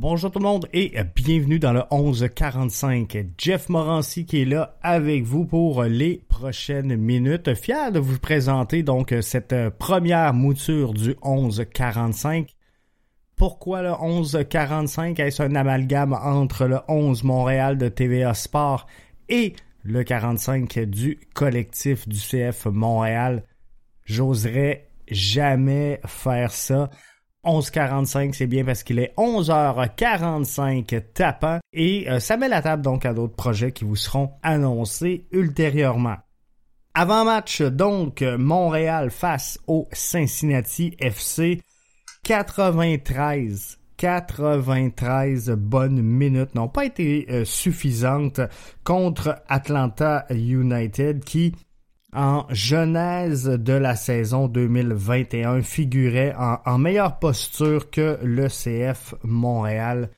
Bonjour tout le monde et bienvenue dans le 1145. Jeff Morancy qui est là avec vous pour les prochaines minutes. Fier de vous présenter donc cette première mouture du 1145. Pourquoi le 1145? Est-ce un amalgame entre le 11 Montréal de TVA Sport et le 45 du collectif du CF Montréal? J'oserais jamais faire ça. 11h45, c'est bien parce qu'il est 11h45 tapant et euh, ça met la table donc à d'autres projets qui vous seront annoncés ultérieurement. Avant match donc Montréal face au Cincinnati FC 93 93 bonnes minutes n'ont pas été euh, suffisantes contre Atlanta United qui en genèse de la saison 2021 figurait en, meilleure posture que le CF Montréal.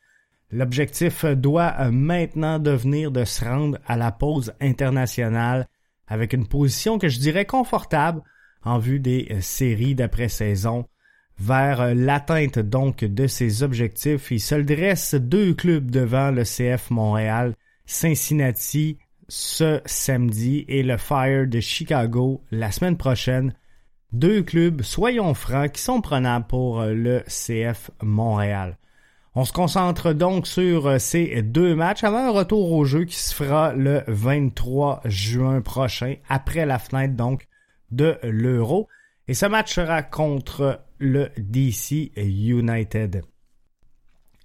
L'objectif doit maintenant devenir de se rendre à la pause internationale avec une position que je dirais confortable en vue des séries d'après-saison. Vers l'atteinte donc de ces objectifs, il se dresse deux clubs devant le CF Montréal, Cincinnati ce samedi et le Fire de Chicago la semaine prochaine. Deux clubs, soyons francs, qui sont prenables pour euh, le CF Montréal. On se concentre donc sur euh, ces deux matchs avant un retour au jeu qui se fera le 23 juin prochain, après la fenêtre donc de l'Euro. Et ce match sera contre le DC United.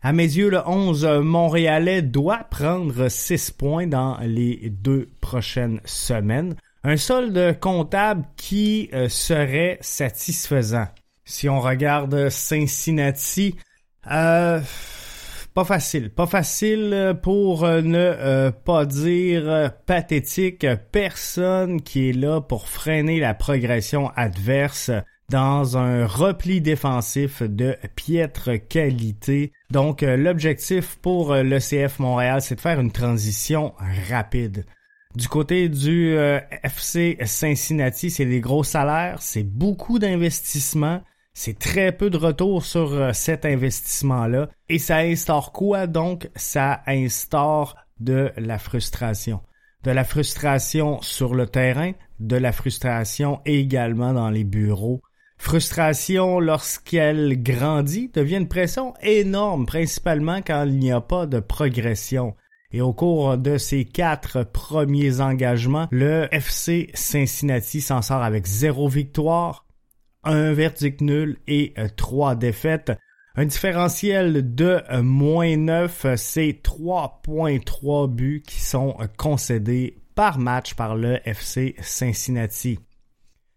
À mes yeux, le 11 montréalais doit prendre 6 points dans les deux prochaines semaines. Un solde comptable qui euh, serait satisfaisant. Si on regarde Cincinnati, euh, pas facile. Pas facile pour ne euh, pas dire pathétique. Personne qui est là pour freiner la progression adverse dans un repli défensif de piètre qualité. Donc euh, l'objectif pour euh, le CF Montréal, c'est de faire une transition rapide. Du côté du euh, FC Cincinnati, c'est des gros salaires, c'est beaucoup d'investissement, c'est très peu de retour sur cet investissement-là. Et ça instaure quoi donc? Ça instaure de la frustration. De la frustration sur le terrain, de la frustration également dans les bureaux Frustration lorsqu'elle grandit devient une pression énorme, principalement quand il n'y a pas de progression. Et au cours de ces quatre premiers engagements, le FC Cincinnati s'en sort avec zéro victoire, un verdict nul et trois défaites. Un différentiel de moins 9, c'est 3.3 buts qui sont concédés par match par le FC Cincinnati.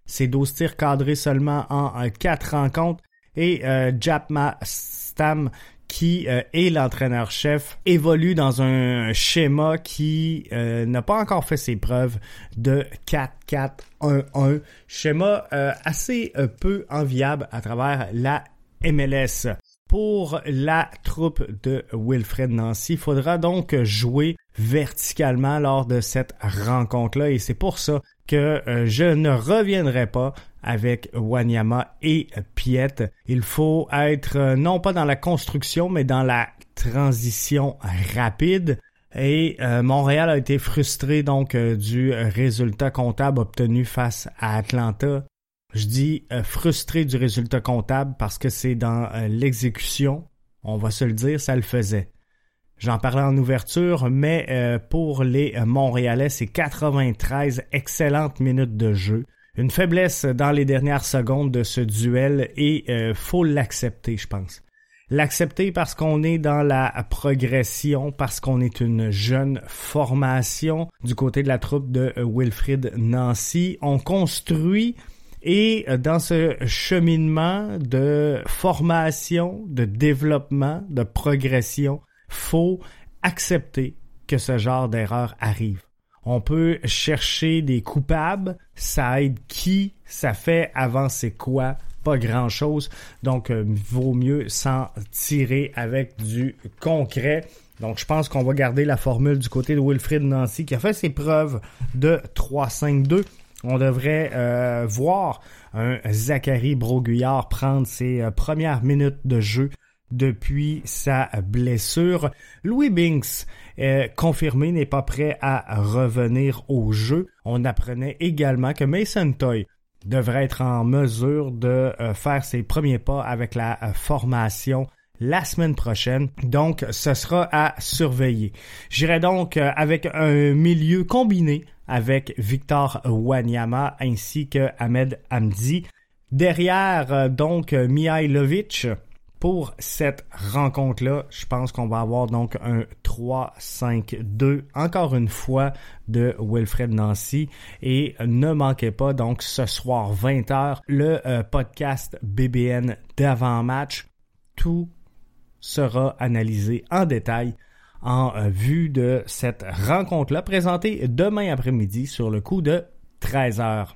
C'est 12 tirs cadrés seulement en 4 rencontres. Et euh, Japma Stam, qui euh, est l'entraîneur-chef, évolue dans un schéma qui euh, n'a pas encore fait ses preuves de 4-4-1-1. Schéma assez peu enviable à travers la MLS. Pour la troupe de Wilfred Nancy, il faudra donc jouer verticalement lors de cette rencontre-là et c'est pour ça que euh, je ne reviendrai pas avec Wanyama et Piet. Il faut être euh, non pas dans la construction, mais dans la transition rapide. Et euh, Montréal a été frustré donc du résultat comptable obtenu face à Atlanta. Je dis frustré du résultat comptable parce que c'est dans l'exécution, on va se le dire, ça le faisait. J'en parlais en ouverture, mais euh, pour les Montréalais, c'est 93 excellentes minutes de jeu. Une faiblesse dans les dernières secondes de ce duel et euh, faut l'accepter, je pense. L'accepter parce qu'on est dans la progression, parce qu'on est une jeune formation du côté de la troupe de euh, Wilfrid Nancy. On construit et dans ce cheminement de formation, de développement, de progression, faut accepter que ce genre d'erreur arrive. On peut chercher des coupables, ça aide qui, ça fait avancer quoi, pas grand chose. Donc, euh, vaut mieux s'en tirer avec du concret. Donc, je pense qu'on va garder la formule du côté de Wilfrid Nancy qui a fait ses preuves de 3-5-2. On devrait euh, voir un Zachary Broguillard prendre ses euh, premières minutes de jeu depuis sa blessure. Louis Binks, confirmé, n'est pas prêt à revenir au jeu. On apprenait également que Mason Toy devrait être en mesure de euh, faire ses premiers pas avec la euh, formation la semaine prochaine. Donc, ce sera à surveiller. J'irai donc euh, avec un milieu combiné avec Victor Wanyama ainsi que Ahmed Hamdi. Derrière, donc, Mihailovic, pour cette rencontre-là, je pense qu'on va avoir donc un 3-5-2, encore une fois, de Wilfred Nancy. Et ne manquez pas, donc, ce soir 20h, le euh, podcast BBN d'avant-match. Tout sera analysé en détail en euh, vue de cette rencontre-là, présentée demain après-midi sur le coup de 13h.